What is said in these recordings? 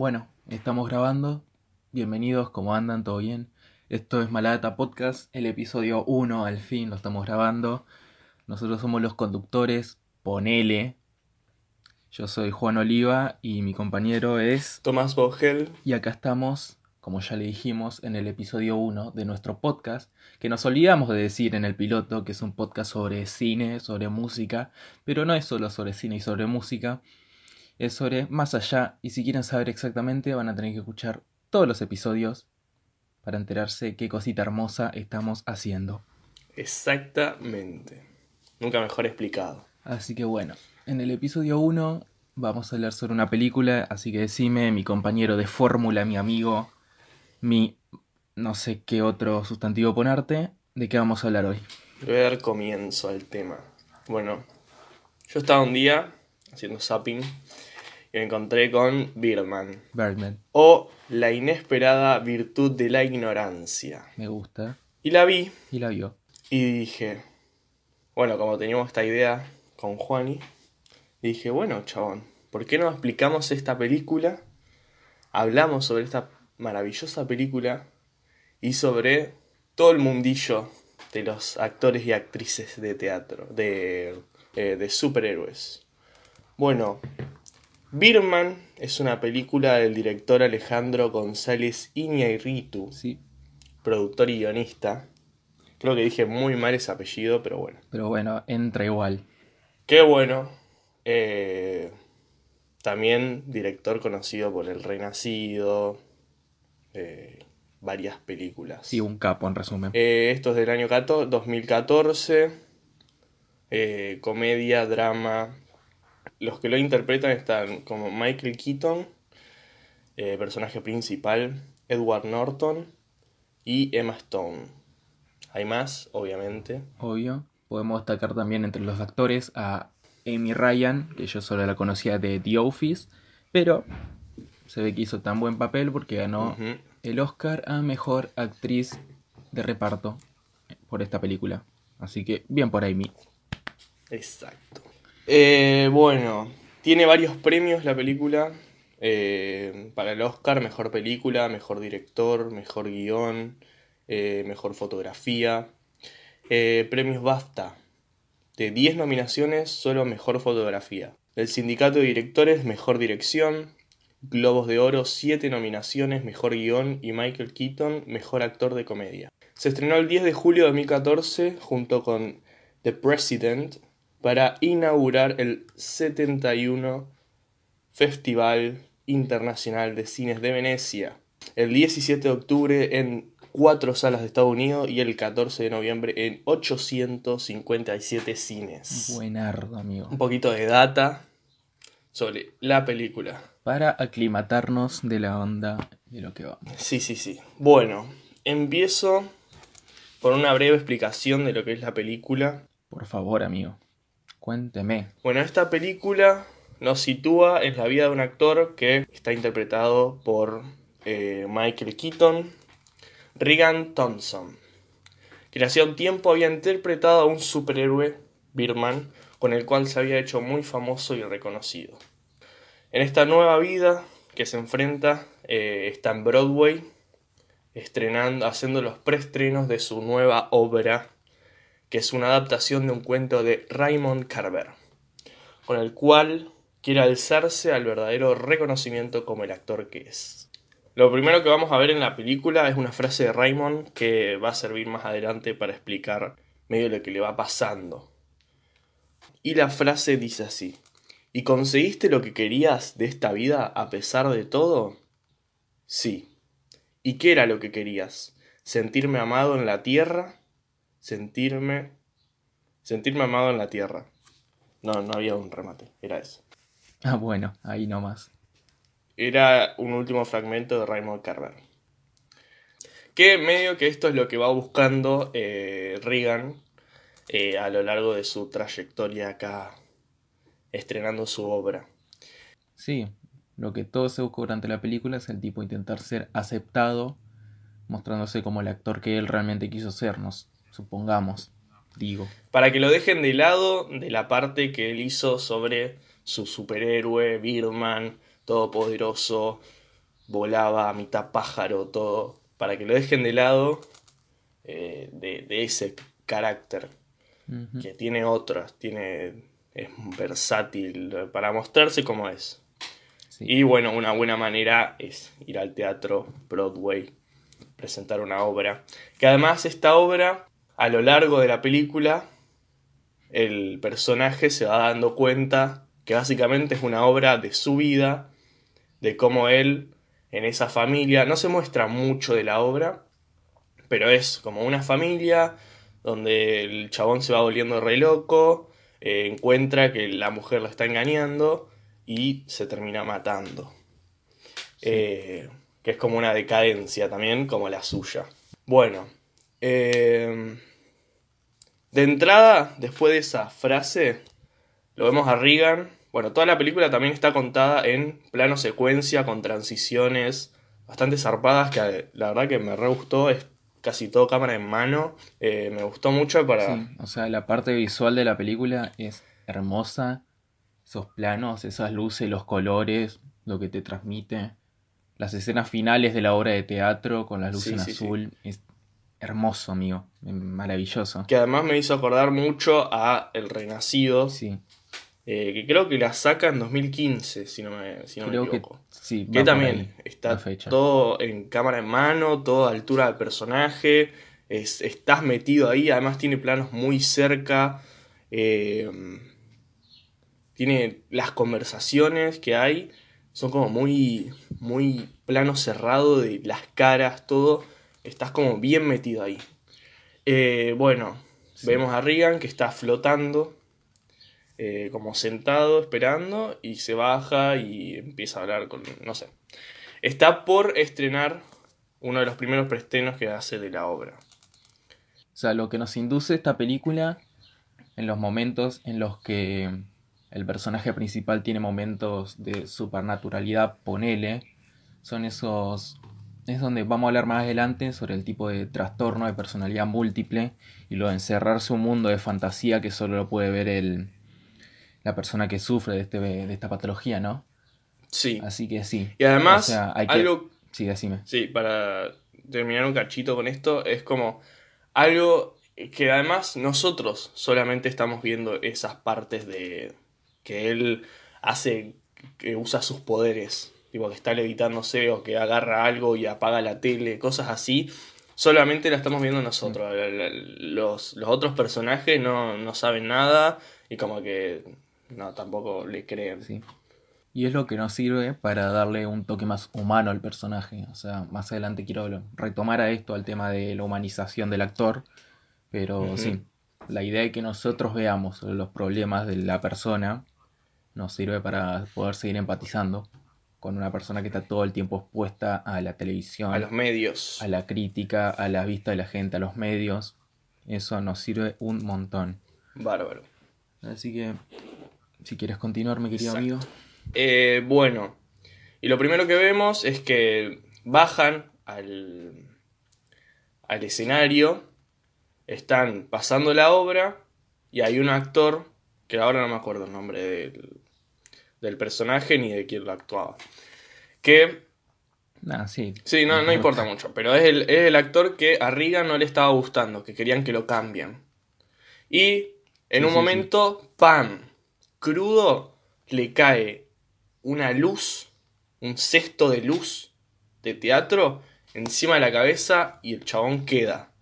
Bueno, estamos grabando. Bienvenidos, ¿cómo andan? ¿Todo bien? Esto es Malata Podcast, el episodio 1, al fin lo estamos grabando. Nosotros somos los conductores, ponele. Yo soy Juan Oliva y mi compañero es... Tomás Vogel. Y acá estamos, como ya le dijimos, en el episodio 1 de nuestro podcast, que nos olvidamos de decir en el piloto que es un podcast sobre cine, sobre música, pero no es solo sobre cine y sobre música, es sobre más allá y si quieren saber exactamente van a tener que escuchar todos los episodios para enterarse qué cosita hermosa estamos haciendo. Exactamente. Nunca mejor explicado. Así que bueno, en el episodio 1 vamos a hablar sobre una película, así que decime, mi compañero de fórmula, mi amigo, mi no sé qué otro sustantivo ponerte, ¿de qué vamos a hablar hoy? voy a dar comienzo al tema. Bueno, yo estaba un día haciendo zapping y me encontré con Birdman. Birdman. O La inesperada virtud de la ignorancia. Me gusta. Y la vi. Y la vio. Y dije, bueno, como teníamos esta idea con Juani, dije, bueno, chabón, ¿por qué no explicamos esta película? Hablamos sobre esta maravillosa película y sobre todo el mundillo de los actores y actrices de teatro, de, eh, de superhéroes. Bueno, Birman es una película del director Alejandro González Iñárritu, Sí. productor y guionista. Creo que dije muy mal ese apellido, pero bueno. Pero bueno, entra igual. Qué bueno. Eh, también director conocido por El Renacido. eh, varias películas. Sí, un capo en resumen. Eh, esto es del año 14 2014. eh, comedia, drama. Los que lo interpretan están como Michael Keaton, eh, personaje principal, Edward Norton y Emma Stone. Hay más, obviamente. Obvio. Podemos destacar también entre los actores a Amy Ryan, que yo solo la conocía de The Office, pero se ve que hizo tan buen papel porque ganó el Oscar a Mejor Actriz de Reparto por esta película. Así que bien por Amy. Exacto. Eh, bueno, tiene varios premios la película. eh, para el Oscar, mejor película, mejor director, mejor guion, eh, mejor fotografía. Premios BAFTA. De 10 nominaciones, solo mejor fotografía. El Sindicato de Directores, mejor dirección. Globos de Oro, 7 nominaciones, mejor guion. Y Michael Keaton, mejor actor de comedia. Se estrenó el 10 de julio de 2014 junto con The President para inaugurar el 71 Festival Internacional de Cines de Venecia. El 17 de octubre en cuatro salas de Estados Unidos y el 14 de noviembre en 857 cines. Buenardo, amigo. Un poquito de data sobre la película. Para aclimatarnos de la onda de lo que vamos. Sí, sí, sí. Bueno, empiezo por una breve explicación de lo que es la película. Por favor, amigo. Cuénteme. Bueno, esta película nos sitúa en la vida de un actor que está interpretado por eh, Michael Keaton, Regan Thompson, quien hacía un tiempo había interpretado a un superhéroe, Birdman, con el cual se había hecho muy famoso y reconocido. En esta nueva vida que se enfrenta, eh, está en Broadway, estrenando, haciendo los preestrenos de su nueva obra, que es una adaptación de un cuento de Raymond Carver, con el cual quiere alzarse al verdadero reconocimiento como el actor que es. Lo primero que vamos a ver en la película es una frase de Raymond que va a servir más adelante para explicar medio lo que le va pasando. Y la frase dice así: ¿Y conseguiste lo que querías de esta vida a pesar de todo? Sí. ¿Y qué era lo que querías? ¿Sentirme amado en la tierra? Sentirme. Sentirme amado en la tierra. No, no había un remate, era eso. Ah, bueno, ahí nomás. Era un último fragmento de Raymond Carver. Que medio que esto es lo que va buscando eh, Reagan eh, a lo largo de su trayectoria acá, estrenando su obra. Sí, lo que todo se busca durante la película es el tipo intentar ser aceptado, mostrándose como el actor que él realmente quiso ser, nos supongamos, digo. Para que lo dejen de lado de la parte que él hizo sobre su superhéroe, Birdman, todopoderoso, volaba a mitad pájaro, todo, para que lo dejen de lado eh, de, de ese carácter que tiene otras, tiene, es versátil para mostrarse como es. Sí. Y bueno, una buena manera es ir al teatro Broadway, presentar una obra. Que además esta obra, a lo largo de la película, el personaje se va dando cuenta que básicamente es una obra de su vida, de cómo él en esa familia, no se muestra mucho de la obra, pero es como una familia donde el chabón se va volviendo re loco, eh, encuentra que la mujer lo está engañando y se termina matando. Eh, que es como una decadencia también, como la suya. Bueno, eh, de entrada, después de esa frase, lo vemos a Regan. Bueno, toda la película también está contada en plano secuencia, con transiciones bastante zarpadas, que la verdad que me re gustó. Es casi todo cámara en mano. Eh, me gustó mucho para... Sí, o sea, la parte visual de la película es hermosa. Esos planos, esas luces, los colores, lo que te transmite. Las escenas finales de la obra de teatro con las luces Sí, en sí. azul. Es hermoso, amigo. Maravilloso. Que además me hizo acordar mucho a El Renacido, Sí, eh, que creo que la saca en 2015, si no me, si no me creo que equivoco. sí. Que por también ahí, está todo en cámara en mano, todo a altura del personaje. es- estás metido ahí, además tiene planos muy cerca. eh, tiene las conversaciones que hay, son como muy, muy plano cerrado de las caras, todo. Estás como bien metido ahí. Eh, bueno, Sí. vemos a Regan que está flotando, eh, como sentado, esperando, y se baja y empieza a hablar con, no sé. Está por estrenar uno de los primeros preestrenos que hace de la obra. O sea, lo que nos induce esta película en los momentos en los que el personaje principal tiene momentos de supernaturalidad, ponele, son esos... Es donde vamos a hablar más adelante sobre el tipo de trastorno de personalidad múltiple y lo de encerrarse un mundo de fantasía que solo lo puede ver el, la persona que sufre de, este, de esta patología, ¿no? Sí. Así que sí. Y además, O sea, hay que- algo Sí, decime. Sí, para terminar un cachito con esto, es como algo que además nosotros solamente estamos viendo esas partes de que él hace, que usa sus poderes, tipo que está levitándose o que agarra algo y apaga la tele, cosas así. Solamente la estamos viendo nosotros. La- Los, los otros personajes no, no saben nada y como que no, tampoco le creen. Sí. Y es lo que nos sirve para darle un toque más humano al personaje. O sea, más adelante quiero retomar a esto, al tema de la humanización del actor. Pero sí, la idea de que nosotros veamos los problemas de la persona nos sirve para poder seguir empatizando con una persona que está todo el tiempo expuesta a la televisión, A los medios. a la crítica, a la vista de la gente, a los medios. Eso nos sirve un montón. Bárbaro. Así que, si quieres continuar, mi querido Exacto. amigo. Eh, bueno, y lo primero que vemos es que bajan al, al escenario, están pasando la obra y hay un actor, que ahora no me acuerdo el nombre del, del personaje ni de quién lo actuaba, que Ah, sí. Sí, no, no importa mucho, pero es el, es el actor que a Regan no le estaba gustando, que querían que lo cambien. Y en Sí, un sí, momento, ¡pam! Crudo, le cae una luz, un cesto de luz de teatro encima de la cabeza y el chabón queda.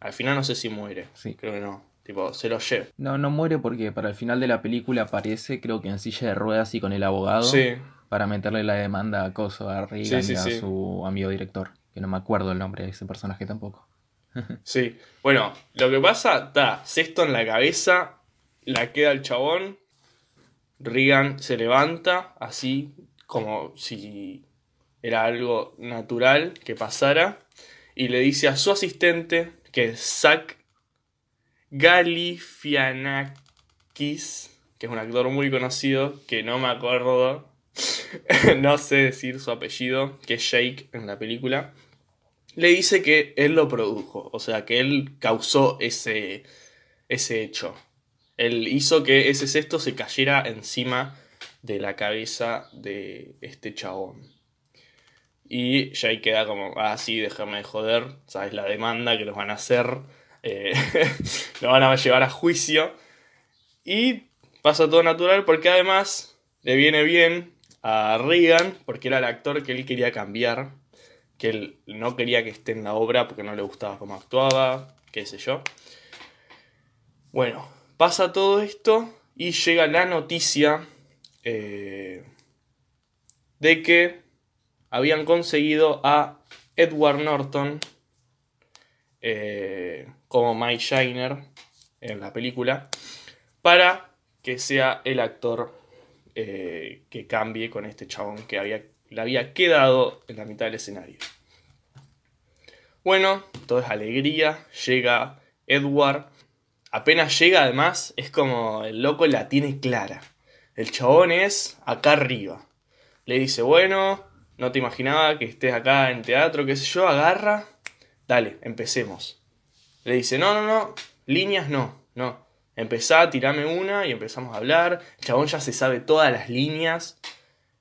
Al final no sé si muere, Sí. creo que no. Tipo, se lo lleva. No, no muere porque para el final de la película aparece, creo que en silla de ruedas y con el abogado, Sí, para meterle la demanda a Coso, a Reagan Sí, sí, y a sí. su amigo director, que no me acuerdo el nombre de ese personaje tampoco. Sí, bueno, lo que pasa, está cesto en la cabeza, la queda el chabón, Regan se levanta, así como si era algo natural que pasara, y le dice a su asistente, que es Zach Galifianakis, que es un actor muy conocido, que no me acuerdo, no sé decir su apellido, que es Jake en la película le dice que él lo produjo, o sea, que él causó ese, ese hecho. Él hizo que ese cesto se cayera encima de la cabeza de este chabón. Y Jay queda como, ah, sí, déjame de joder, sabes la demanda que los van a hacer, eh, lo van a llevar a juicio. Y pasa todo natural porque además le viene bien a Reagan, porque era el actor que él quería cambiar, que él no quería que esté en la obra porque no le gustaba cómo actuaba, qué sé yo. Bueno, pasa todo esto y llega la noticia eh, de que habían conseguido a Edward Norton eh, como Mike Shiner en la película para que sea el actor eh, que cambie con este chabón que había, le había quedado en la mitad del escenario. Bueno, todo es alegría, llega Edward. Apenas llega, además, es como el loco la tiene clara. El chabón es acá arriba. Le dice, bueno, no te imaginaba que estés acá en teatro, qué sé yo, agarra. Dale, empecemos. Le dice, no, no, no, líneas no, no. Empezá, tirame una y empezamos a hablar. El chabón ya se sabe todas las líneas.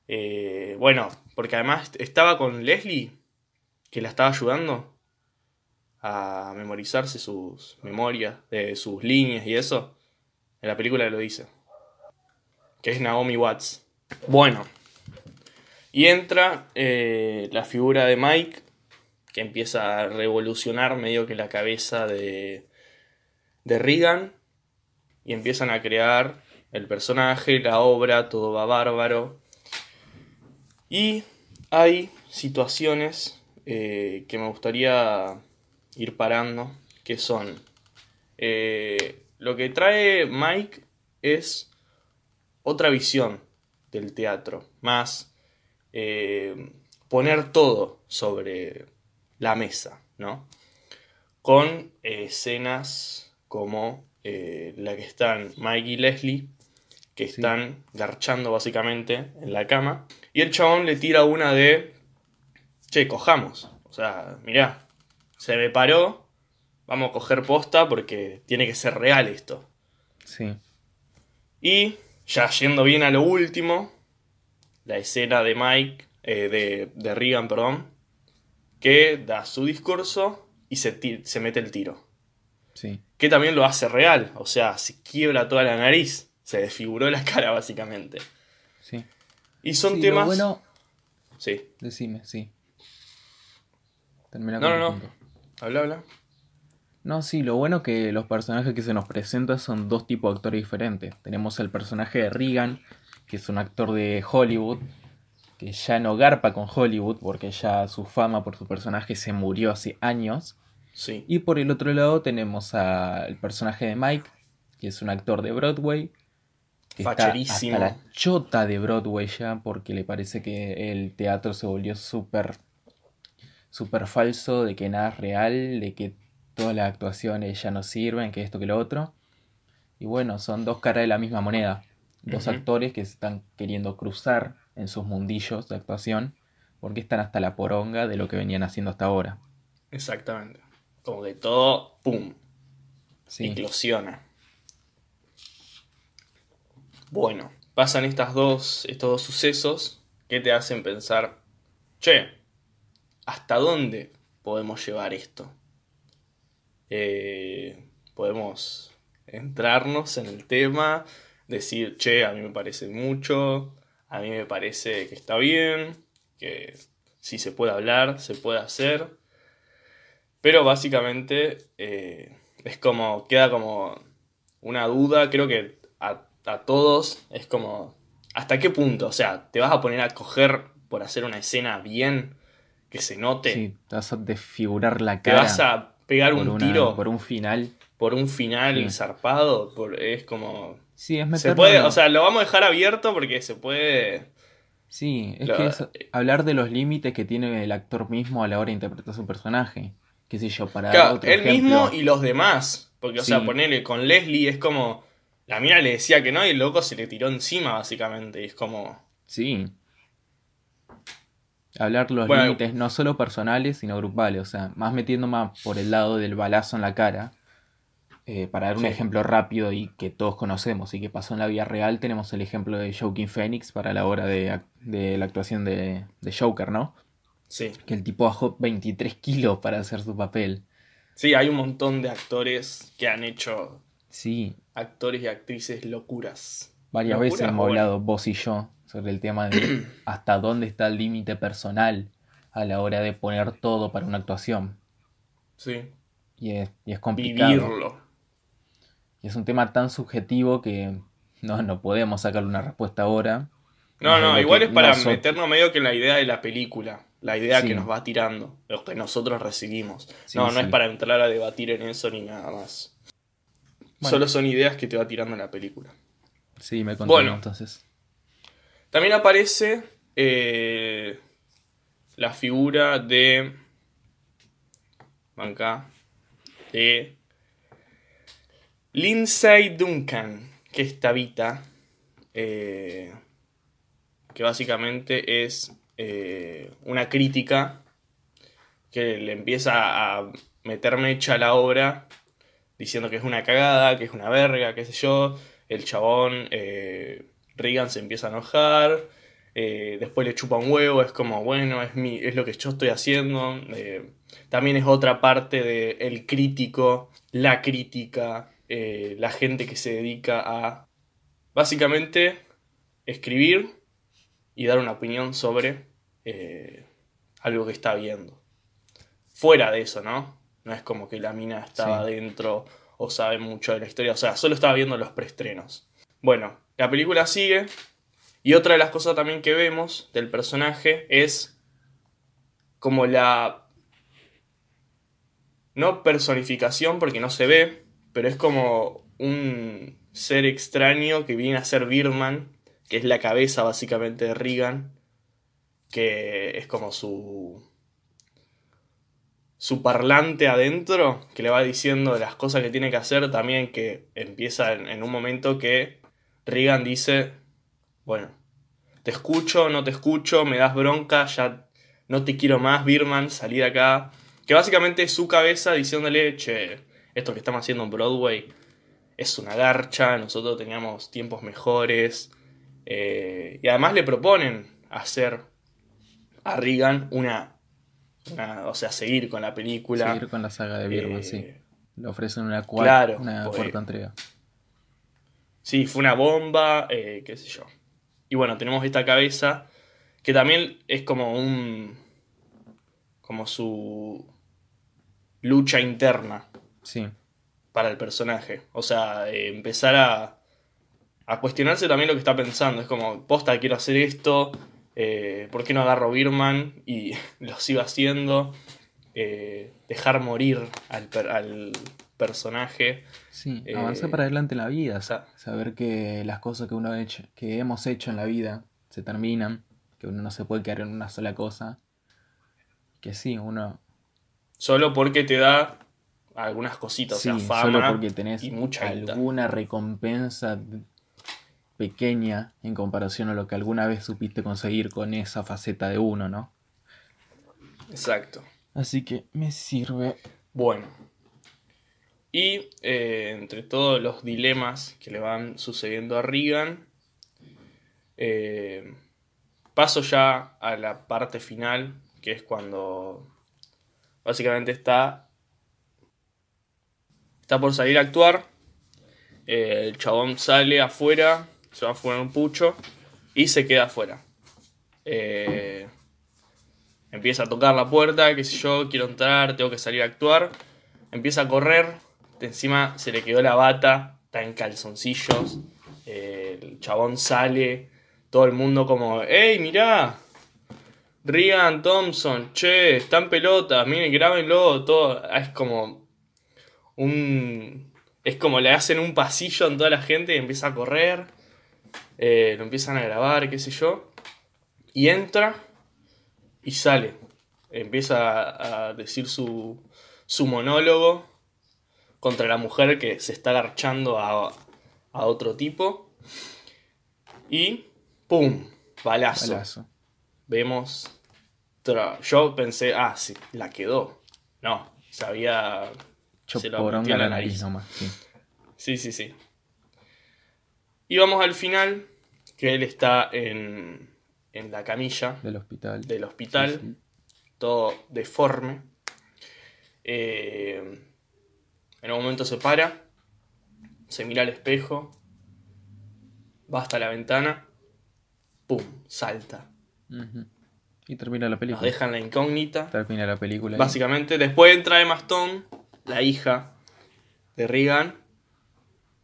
Eh, bueno, porque además estaba con Leslie, que la estaba ayudando a memorizarse sus memorias, de sus líneas y eso. En la película lo dice. Que es Naomi Watts. Bueno. Y entra eh, la figura de Mike, que empieza a revolucionar medio que la cabeza de, de Regan y empiezan a crear el personaje, la obra, todo va bárbaro. Y hay situaciones eh, que me gustaría ir parando, que son eh, lo que trae Mike es otra visión del teatro, más eh, poner todo sobre la mesa, ¿no? Con escenas como eh, la que están Mike y Leslie, que están garchando básicamente en la cama. Y el chabón le tira una de, che, cojamos. O sea, mirá, se me paró, vamos a coger posta porque tiene que ser real esto. Sí. Y ya yendo bien a lo último, la escena de Mike, eh, de, de Regan, perdón, que da su discurso y se, se mete el tiro. Sí. Que también lo hace real. O sea, se quiebra toda la nariz. Se desfiguró la cara, básicamente. Sí. Y son Sí, temas. Lo bueno, Sí. decime, sí. Termina No, con no, no. punto. Habla, habla. No, sí, lo bueno que los personajes que se nos presentan son dos tipos de actores diferentes. Tenemos el personaje de Regan, que es un actor de Hollywood, que ya no garpa con Hollywood porque ya su fama por su personaje se murió hace años. Sí. Y por el otro lado tenemos al personaje de Mike, que es un actor de Broadway. Que está hasta la chota de Broadway ya, porque le parece que el teatro se volvió súper súper falso, de que nada es real, de que todas las actuaciones ya no sirven, que esto, que lo otro. Y bueno, son dos caras de la misma moneda. Dos actores que se están queriendo cruzar en sus mundillos de actuación, porque están hasta la poronga de lo que venían haciendo hasta ahora. Exactamente. Como que todo, ¡pum! Sí. Eclosiona. Bueno, pasan estas dos, estos dos sucesos que te hacen pensar, che, ¿hasta dónde podemos llevar esto? Eh, podemos entrarnos en el tema, decir, che, a mí me parece mucho, a mí me parece que está bien, que si se puede hablar, se puede hacer. Pero básicamente eh, es como, queda como una duda, creo que a, a todos es como, ¿hasta qué punto? O sea, ¿te vas a poner a coger por hacer una escena bien, que se note? Sí, te vas a desfigurar la ¿Te cara vas a pegar un una- tiro por un final. por un final Sí. zarpado? Por- es como... Sí, es Se meterlo puede, en- o sea, lo vamos a dejar abierto porque se puede... Sí, es lo- que es hablar de los límites que tiene el actor mismo a la hora de interpretar su personaje. Qué sé yo, para Claro, otro él ejemplo. mismo y los demás. Porque, o sea, ponerle con Leslie es como... La mina le decía que no y el loco se le tiró encima, básicamente. Y es como... Sí. Hablar los Bueno, límites no solo personales, sino grupales. O sea, más metiendo más por el lado del balazo en la cara. Eh, para dar un Sí. ejemplo rápido y que todos conocemos y que pasó en la vida real, tenemos el ejemplo de Joaquin Phoenix para la hora de, de la actuación de, de Joker, ¿no? Sí. Que el tipo bajó 23 kilos para hacer su papel. Sí, hay un montón de actores que han hecho Sí, actores y actrices locuras. varias veces hemos bueno. hablado vos y yo sobre el tema de hasta dónde está el límite personal a la hora de poner todo para una actuación. Sí. Y es, y es complicado. Vivirlo. Y es un tema tan subjetivo que no, no podemos sacarle una respuesta ahora. No, no, igual es para meternos medio que en la idea de la película. La idea Sí. que nos va tirando. Lo que nosotros recibimos. Sí, no, no sí. es para entrar a debatir en eso ni nada más. Bueno. Solo son ideas que te va tirando la película. Sí, me contó Bueno. entonces. También aparece eh, la figura de. Acá. De. Lindsay Duncan, que es Tabita. eh, que básicamente es eh, una crítica que le empieza a meter mecha a la obra diciendo que es una cagada, que es una verga, qué sé yo. El chabón, eh, Reagan se empieza a enojar, eh, después le chupa un huevo, es como, bueno, es, mi, es lo que yo estoy haciendo. También es otra parte de el crítico, la crítica, eh, la gente que se dedica a, básicamente, escribir y dar una opinión sobre eh, algo que está viendo. Fuera de eso, ¿no? No es como que la mina estaba Sí. dentro o sabe mucho de la historia, o sea, solo estaba viendo los preestrenos. Bueno, la película sigue y otra de las cosas también que vemos del personaje es como la... No personificación porque no se ve, pero es como un ser extraño que viene a ser Birman, que es la cabeza básicamente de Regan, que es como su su parlante adentro que le va diciendo las cosas que tiene que hacer también que empieza en, en un momento que Regan dice bueno te escucho no te escucho me das bronca ya no te quiero más Birman salí de acá que básicamente es su cabeza diciéndole che esto que estamos haciendo en Broadway es una garcha nosotros teníamos tiempos mejores eh, y además le proponen hacer a Regan una, una- o sea, seguir con la película. Seguir con la saga de Birman, Eh, sí. Le ofrecen una, cua- claro, una pues. cuarta entrega. Sí, fue una bomba, eh, qué sé yo. Y bueno, tenemos esta cabeza que también es como un. como su lucha interna Sí, para el personaje. O sea, eh, empezar a, a cuestionarse también lo que está pensando. Es como, posta, quiero hacer esto. eh, ¿Por qué no agarro Birman y lo sigo haciendo? Eh, dejar morir al, per- al personaje. sí. Avanzar para adelante en la vida. saber que las cosas que uno ha hecho, que hemos hecho en la vida se terminan. Que uno no se puede quedar en una sola cosa. Que sí, uno. Solo porque te da algunas cositas, sí, o sea, solo fama porque tenés y mucha guita. alguna recompensa pequeña en comparación a lo que alguna vez supiste conseguir con esa faceta de uno, ¿no? Exacto. Así que me sirve. Bueno. Y eh, entre todos los dilemas que le van sucediendo a Regan, eh, paso ya a la parte final, que es cuando básicamente está, está por salir a actuar. eh, el chabón sale afuera, se va a fumar un pucho y se queda afuera. Eh, Empieza a tocar la puerta, qué sé yo, quiero entrar, tengo que salir a actuar. Empieza a correr, de encima se le quedó la bata, está en calzoncillos. eh, el chabón sale, todo el mundo como, ¡Ey, mirá! Rian Thompson, che, están pelotas, miren, grábenlo, todo. Es como un. Es como le hacen un pasillo en toda la gente y empieza a correr. eh, lo empiezan a grabar, qué sé yo. Y entra y sale. Empieza a decir su, su monólogo contra la mujer que se está agarchando a, a otro tipo. Y ¡pum! Balazo. Balazo. Vemos. Yo pensé, ah, sí, la quedó. No, se había. Choporón la la nariz nariz. nomás. Sí. Sí, sí, sí. Y vamos al final, que él está en, en la camilla Del hospital. del hospital. Sí, sí. todo deforme. Eh, en un momento se para, se mira al espejo, va hasta la ventana, ¡pum! salta. Y termina la Nos película. dejan la incógnita. Termina la película. ahí. Básicamente, después entra Emma Stone, la hija de Regan,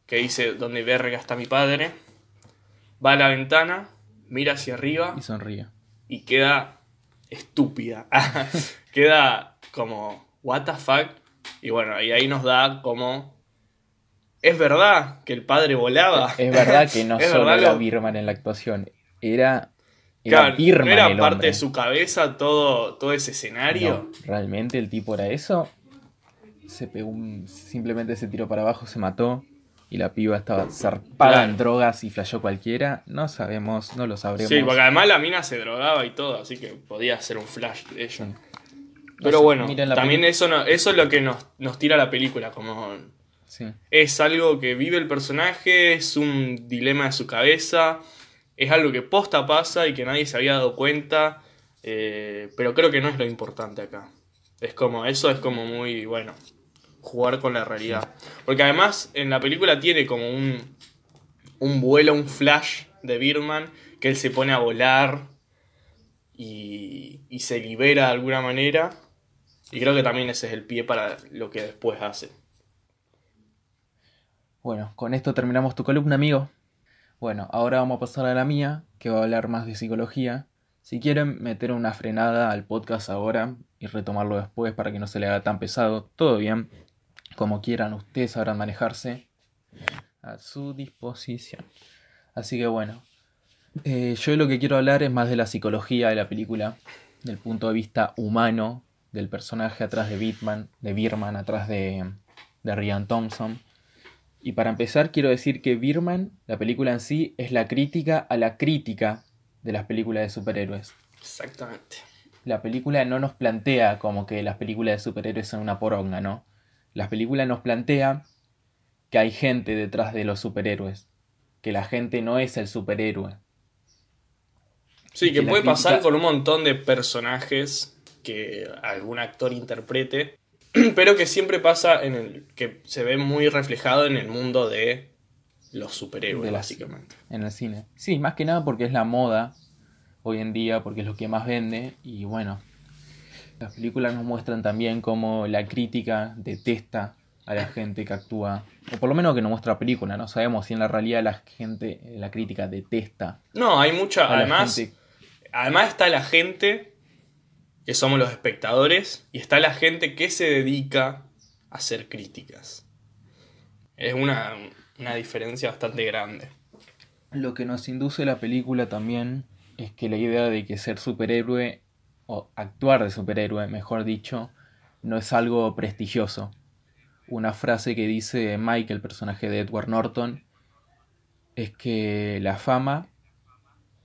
que dice, ¿dónde verga está mi padre? Va a la ventana, mira hacia arriba Y sonríe. y queda estúpida. queda como, ¿what the fuck? Y bueno, y ahí nos da como... Es verdad que el padre volaba. Es verdad que no solo era lo- Birman en la actuación. Era. Era Claro, Birman no era el parte hombre. de su cabeza todo, todo ese escenario. No, realmente el tipo era eso. Se pegó un- simplemente se tiró para abajo, se mató. Y la piba estaba zarpada Claro. en drogas y flashó cualquiera. No sabemos, no lo sabremos. Sí, porque además la mina se drogaba y todo, así que podía ser un flash de ella. Sí. Pero bueno, también eso, no, eso es lo que nos, nos tira la película, como Sí. es algo que vive el personaje, es un dilema de su cabeza, es algo que posta pasa y que nadie se había dado cuenta, eh, pero creo que no es lo importante acá. Es como, eso es como muy, bueno, jugar con la realidad. Porque además en la película tiene como un, un vuelo, un flash de Birman, que él se pone a volar y, y se libera de alguna manera. Y creo que también ese es el pie para lo que después hace. Bueno, con esto terminamos tu columna, amigo. Bueno, ahora vamos a pasar a la mía, que va a hablar más de psicología. Si quieren meter una frenada al podcast ahora y retomarlo después para que no se le haga tan pesado, todo bien. Como quieran, ustedes sabrán manejarse a su disposición. Así que bueno, eh, yo lo que quiero hablar es más de la psicología de la película, del punto de vista humano del personaje atrás de Bitman, de Birman, atrás de, de Ryan Thompson. Y para empezar, quiero decir que Birman, la película en sí, es la crítica a la crítica de las películas de superhéroes. Exactamente. La película no nos plantea como que las películas de superhéroes son una poronga, ¿no? La película nos plantea que hay gente detrás de los superhéroes, que la gente no es el superhéroe. Sí, que que la puede pasar crítica- con un montón de personajes que algún actor interprete, pero que siempre pasa en el que se ve muy reflejado en el mundo de los superhéroes, De las- básicamente. en el cine. Sí, más que nada porque es la moda hoy en día, porque es lo que más vende y bueno, las películas nos muestran también cómo la crítica detesta a la gente que actúa, o por lo menos que nos muestra la película, no sabemos si en la realidad la gente, la crítica detesta No, hay mucha, además, además está la gente que somos los espectadores y está la gente que se dedica a hacer críticas. Es una, una diferencia bastante grande. Lo que nos induce la película también es que la idea de que ser superhéroe, o actuar de superhéroe, mejor dicho, no es algo prestigioso. Una frase que dice Mike, el personaje de Edward Norton, es que la fama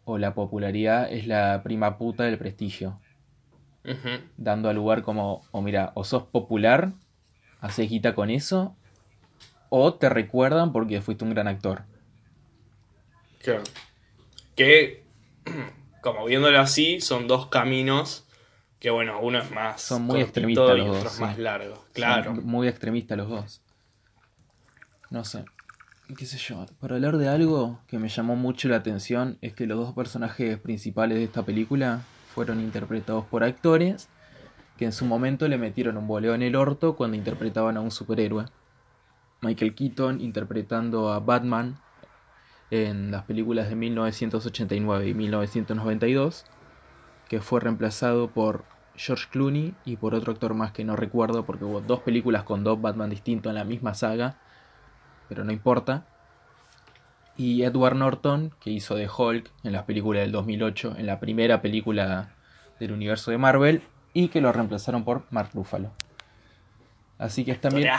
o la popularidad es la prima puta del prestigio, dando a lugar como, o mira, o sos popular, haces guita con eso, o te recuerdan porque fuiste un gran actor. Claro. Que, como viéndolo así, son dos caminos que, bueno, uno es más Son muy extremistas y los otro dos, es más sí. largo. Claro. Son muy extremistas los dos. No sé. ¿Qué sé yo? Para hablar de algo que me llamó mucho la atención es que los dos personajes principales de esta película fueron interpretados por actores que en su momento le metieron un boleo en el orto cuando interpretaban a un superhéroe. Michael Keaton interpretando a Batman en las películas de 1989 y 1992, que fue reemplazado por George Clooney y por otro actor más que no recuerdo porque hubo dos películas con dos Batman distintos en la misma saga, pero no importa. Y Edward Norton, que hizo de Hulk en las películas del 2008, en la primera película del universo de Marvel, y que lo reemplazaron por Mark Ruffalo. Así que es también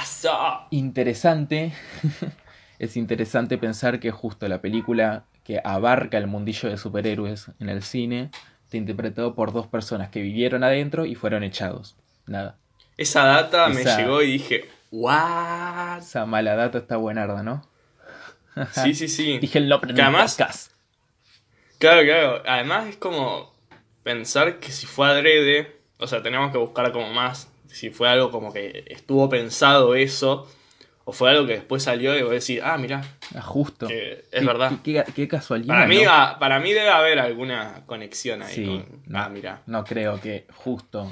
interesante, es interesante pensar que justo la película que abarca el mundillo de superhéroes en el cine está interpretado por dos personas que vivieron adentro y fueron echados. Nada. Esa data Esa- me llegó y dije, ¿what? Esa mala data está buenarda, ¿no? Sí, sí, sí. Dije el nombre además-. Claro, claro. Además es como pensar que si fue adrede, O sea, tenemos que buscar como más si fue algo como que estuvo pensado eso o fue algo que después salió y voy a decir, ah, mira. Ah, justo. Que es verdad. Qué, qué, casualidad. Para mí, ¿no? para mí debe haber alguna conexión ahí. Sí, con- no, Ah, mira. no creo que justo,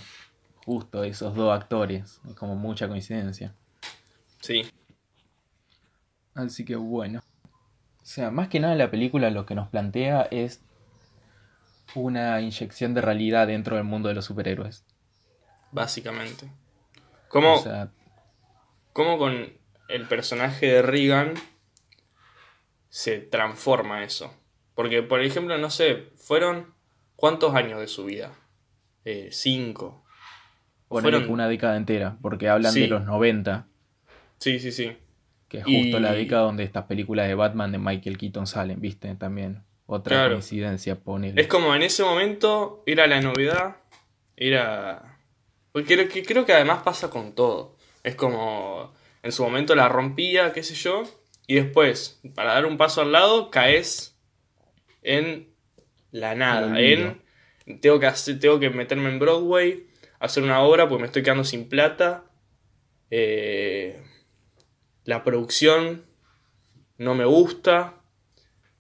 justo esos dos actores. Es como mucha coincidencia. Sí. Así que bueno. O sea, más que nada la película lo que nos plantea es una inyección de realidad dentro del mundo de los superhéroes. Básicamente. ¿Cómo, O sea, cómo con el personaje de Regan se transforma eso? Porque, por ejemplo, no sé, fueron ¿cuántos años de su vida? Eh, cinco. Ponele fueron- una década entera, porque hablan Sí. de los 90, Sí, sí, sí. que es justo Y- la década donde estas películas de Batman de Michael Keaton salen, ¿viste? También. Otra Claro. coincidencia, ponele. Es como en ese momento era la novedad, era... Porque creo que, creo que además pasa con todo. Es como en su momento la rompía, qué sé yo, y después, para dar un paso al lado, caes en la nada, en... Tengo que, hacer, tengo que meterme en Broadway, hacer una obra porque me estoy quedando sin plata. eh, la producción no me gusta.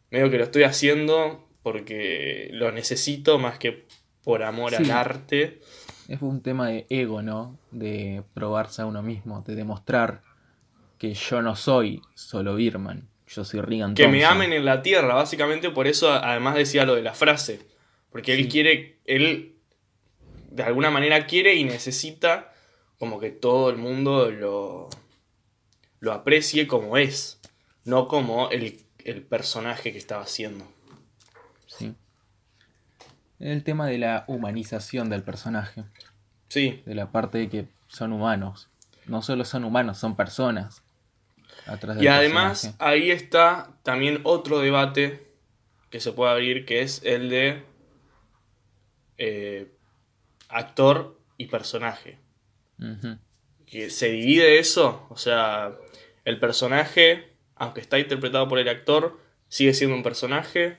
Medio que lo estoy haciendo porque lo necesito más que por amor Sí. al arte. Es un tema de ego, ¿no? De probarse a uno mismo, de demostrar que yo no soy solo Birman, yo soy Regan Que me amen en la tierra, básicamente por eso además decía lo de la frase. Porque él Sí. quiere, él de alguna manera quiere y necesita como que todo el mundo lo, lo aprecie como es, no como el, el personaje que estaba haciendo. Sí. El tema de la humanización del personaje, Sí, de la parte de que son humanos. No solo son humanos, son personas. Y además personaje. ahí está también otro debate que se puede abrir, que es el de eh, actor y personaje. Que se divide eso, o sea, el personaje, aunque está interpretado por el actor, sigue siendo un personaje.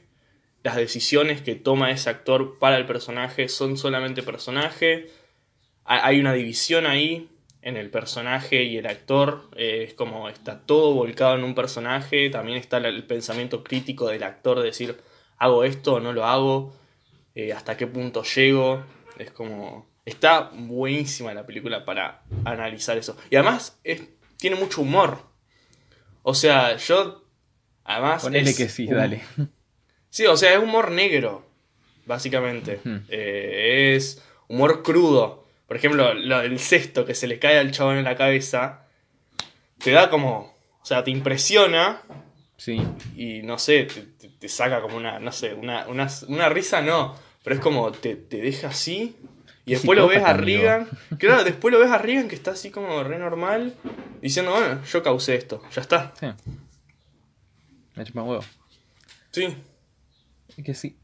Las decisiones que toma ese actor para el personaje son solamente personaje. Ha- Hay una división ahí en el personaje y el actor. eh, es como está todo volcado en un personaje. También está el- pensamiento crítico del actor de decir, ¿hago esto o no lo hago? Eh, ¿Hasta qué punto llego? Es como... Está buenísima la película para analizar eso. Y además es- tiene mucho humor. O sea, yo... Además... Ponele es que sí, un- dale. Sí, o sea, es humor negro, básicamente. Eh, es humor crudo. Por ejemplo, lo del cesto que se le cae al chabón en la cabeza, te da como, o sea, te impresiona Sí. y no sé, te, te- te saca como una, no sé, una, una, una risa no, pero es como te, te deja así y después lo ves a psicópata, amigo. Regan, claro, después lo ves a Regan que está así como re normal, diciendo, bueno, yo causé esto, ya está. Sí. Me chupa un huevo. Sí, Es que sí.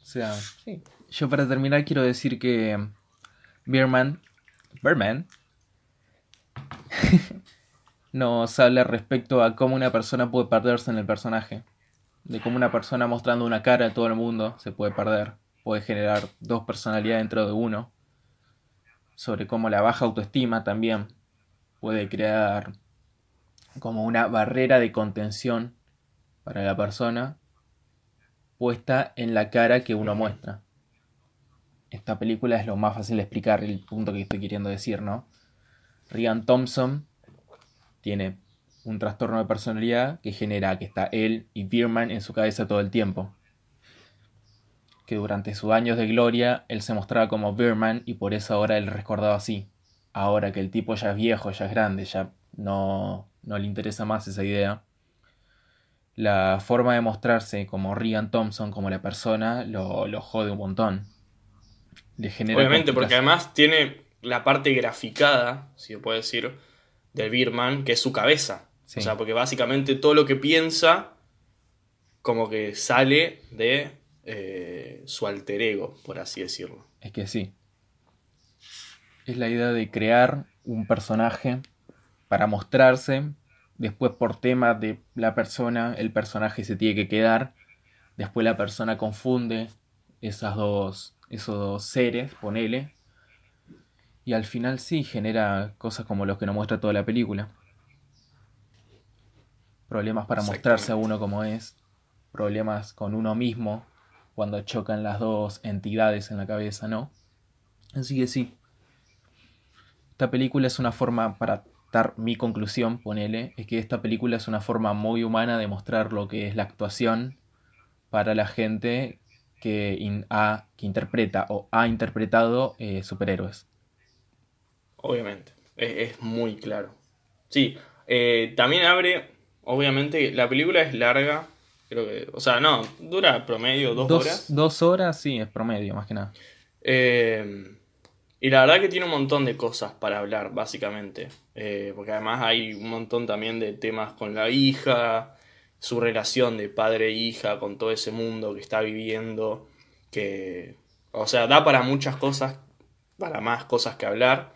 O sea, sí. Yo para terminar quiero decir que Beerman, Birdman, nos habla respecto a cómo una persona puede perderse en el personaje. De cómo una persona mostrando una cara a todo el mundo se puede perder. Puede generar dos personalidades dentro de uno. Sobre cómo la baja autoestima también puede crear como una barrera de contención para la persona puesta en la cara que uno muestra. Esta película es lo más fácil de explicar el punto que estoy queriendo decir, ¿no? Regan Thompson tiene un trastorno de personalidad que genera que está él y Bierman en su cabeza todo el tiempo. Que durante sus años de gloria él se mostraba como Bierman y por eso ahora él es recordado así. Ahora que el tipo ya es viejo, ya es grande, ya no, no le interesa más esa idea. La forma de mostrarse como Regan Thompson, como la persona, lo, lo jode un montón. Le genera Obviamente, porque además tiene la parte graficada, si se puede decir, del Birman, que es su cabeza. Sí. O sea, porque básicamente todo lo que piensa, como que sale de eh, su alter ego, por así decirlo. Es que sí. Es la idea de crear un personaje para mostrarse. Después, por tema de la persona, el personaje se tiene que quedar. Después, la persona confunde esas dos, esos dos seres, ponele. Y al final sí genera cosas como los que nos muestra toda la película. Problemas para mostrarse a uno como es. Problemas con uno mismo cuando chocan las dos entidades en la cabeza, ¿no? Así que sí. Esta película es una forma, para dar mi conclusión, ponele, es que esta película es una forma muy humana de mostrar lo que es la actuación para la gente que, ha, que interpreta o ha interpretado eh, superhéroes. Obviamente, es, muy claro. Sí, eh, también abre, obviamente, la película es larga, creo que, o sea, no, dura promedio dos, horas. Dos horas, sí, es promedio, más que nada. Eh, y la verdad que tiene un montón de cosas para hablar, básicamente. porque además hay un montón también de temas con la hija, su relación de padre e hija con todo ese mundo que está viviendo, que, o sea, da para muchas cosas, para más cosas que hablar,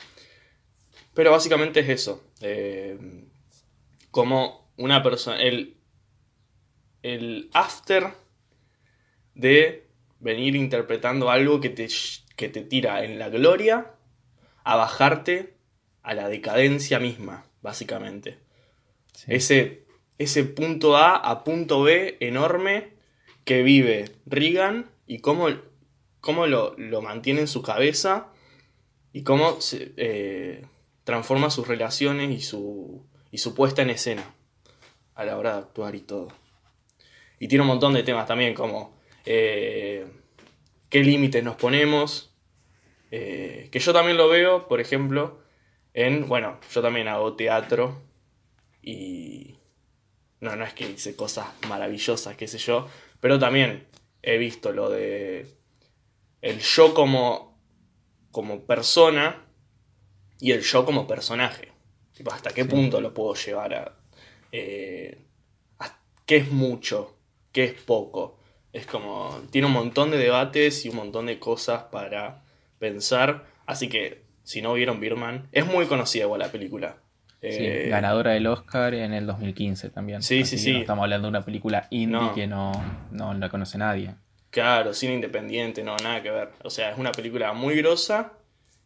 pero básicamente es eso, eh, como una persona, el, el after de venir interpretando algo que te, que te tira en la gloria a bajarte a la decadencia misma, básicamente. Ese ese punto A a punto B enorme que vive Regan y cómo, cómo lo, mantiene en su cabeza y cómo eh, transforma sus relaciones y su, y su puesta en escena a la hora de actuar y todo. Y tiene un montón de temas también como eh, qué límites nos ponemos, eh, que yo también lo veo, por ejemplo, en, bueno, yo también hago teatro y no, no es que hice cosas maravillosas, qué sé yo, pero también he visto lo de el yo como, como persona y el yo como personaje. Tipo, ¿Hasta qué punto lo puedo llevar a, eh, a... ¿Qué es mucho? ¿Qué es poco? Es como... Tiene un montón de debates y un montón de cosas para pensar. Así que, si no vieron Birman, es muy conocida igual la película. Eh, ganadora del Oscar en el 2015 también. Sí, sí, sí. estamos hablando de una película indie que no, no la conoce nadie. Claro, cine independiente, no, nada que ver. O sea, es una película muy grosa,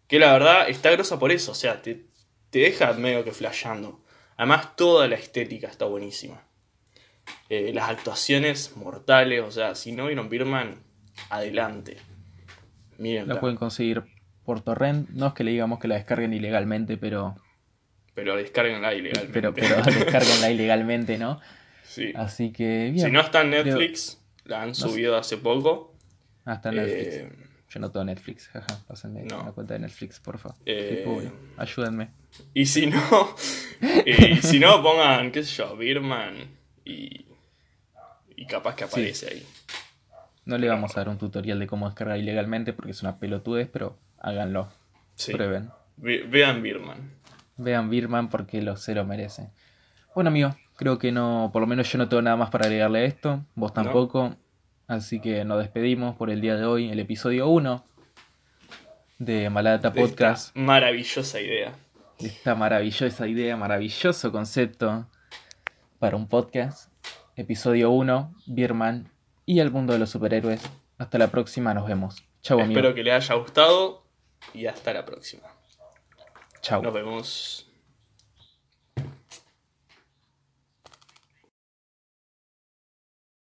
que la verdad está grosa por eso, o sea, te, deja medio que flasheando. Además, toda la estética está buenísima. Eh, las actuaciones mortales, o sea, si no vieron Birman, adelante. Miren. La pueden conseguir por torrent, no es que le digamos que la descarguen ilegalmente, pero pero descarguenla ilegalmente. Pero, pero descarguenla ilegalmente, ¿no? Sí. Así que bien. Si no está en Netflix, la han subido hace poco. Ah, está en Netflix. Eh, Yo no tengo Netflix, jaja. Pásenme no. una cuenta de Netflix, porfa. Eh, Ayúdenme. Y si no, y si no, pongan, qué sé yo, Birman y, y capaz que aparece ahí. No le vamos a dar un tutorial de cómo descargar ilegalmente porque es una pelotudez, pero háganlo. Prueben. vean Birman. Vean Birman porque lo, se lo merece. Bueno, amigo, creo que no, por lo menos yo no tengo nada más para agregarle a esto, vos tampoco. Así que nos despedimos por el día de hoy, el episodio 1 de Maladata Podcast. maravillosa idea. esta maravillosa idea, maravilloso concepto para un podcast. Episodio 1, Birman y el mundo de los superhéroes. Hasta la próxima, nos vemos. Chau, amigo. Espero que le haya gustado y hasta la próxima. Chao. Nos vemos.